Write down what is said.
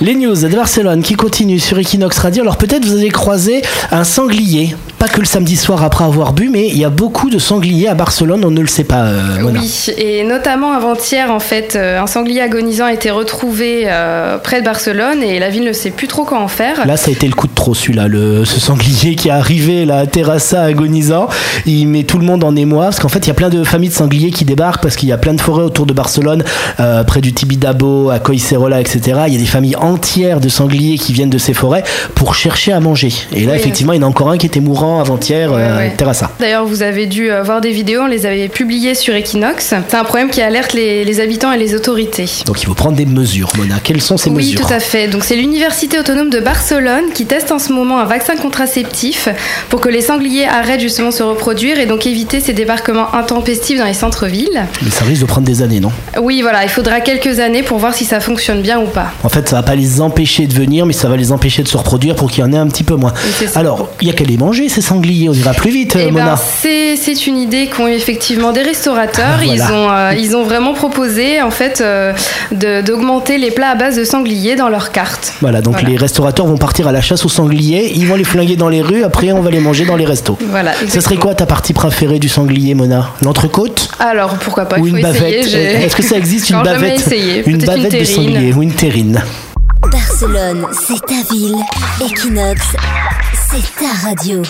Les news de Barcelone qui continuent sur Equinox Radio. Alors peut-être vous avez croisé un sanglier. Pas que le samedi soir après avoir bu, mais il y a beaucoup de sangliers à Barcelone, on ne le sait pas. euh, Mona. Oui, et notamment avant-hier, en fait, euh, un sanglier agonisant a été retrouvé euh, près de Barcelone et la ville ne sait plus trop quoi en faire. Là, ça a été le coup de trop, celui-là. Le, ce sanglier qui est arrivé, là, à Terrassa, agonisant. Il met tout le monde en émoi. Parce qu'en fait, il y a plein de familles de sangliers qui débarquent parce qu'il y a plein de forêts autour de Barcelone, euh, près du Tibidabo, à Coicerola, etc. Il y a des familles entières de sangliers qui viennent de ces forêts pour chercher à manger. Et là, Oui. effectivement, il y en a encore un qui était mourant avant-hier Ouais, euh, ouais. à Terrassa. D'ailleurs, vous avez dû euh, voir des vidéos, on les avait publiées sur Equinox. C'est un problème qui alerte les, les habitants et les autorités. Donc, il faut prendre des mesures, Mona. Quelles sont ces oui, mesures tout à fait. Donc c'est l'université autonome de Barcelone qui teste en ce moment un vaccin contraceptif pour que les sangliers arrêtent justement de se reproduire et donc éviter ces débarquements intempestifs dans les centres-villes. Mais ça risque de prendre des années, non? Oui, voilà, il faudra quelques années pour voir si ça fonctionne bien ou pas. En fait, ça va pas les empêcher de venir, mais ça va les empêcher de se reproduire pour qu'il y en ait un petit peu moins. Oui. Alors, il y a qu'à les manger, ces sangliers. On ira plus vite, euh, Eh ben, Mona. c'est c'est une idée qu'ont effectivement des restaurateurs. Ah, voilà. Ils ont euh, ils ont vraiment proposé en fait euh, de- d'augmenter les plats à base de sangliers dans leur carte. Voilà, donc Voilà. les restaurateurs vont partir à la chasse aux sangliers, ils vont les flinguer dans les rues, après on va les manger dans les restos. Voilà. Ce serait quoi ta partie préférée du sanglier, Mona? L'entrecôte? Alors pourquoi pas Ou une bavette? essayer. Est-ce que ça existe une bavette essayé. Une Peut-être une bavette de sanglier ou une terrine Barcelone, c'est ta ville. Equinox, c'est ta radio.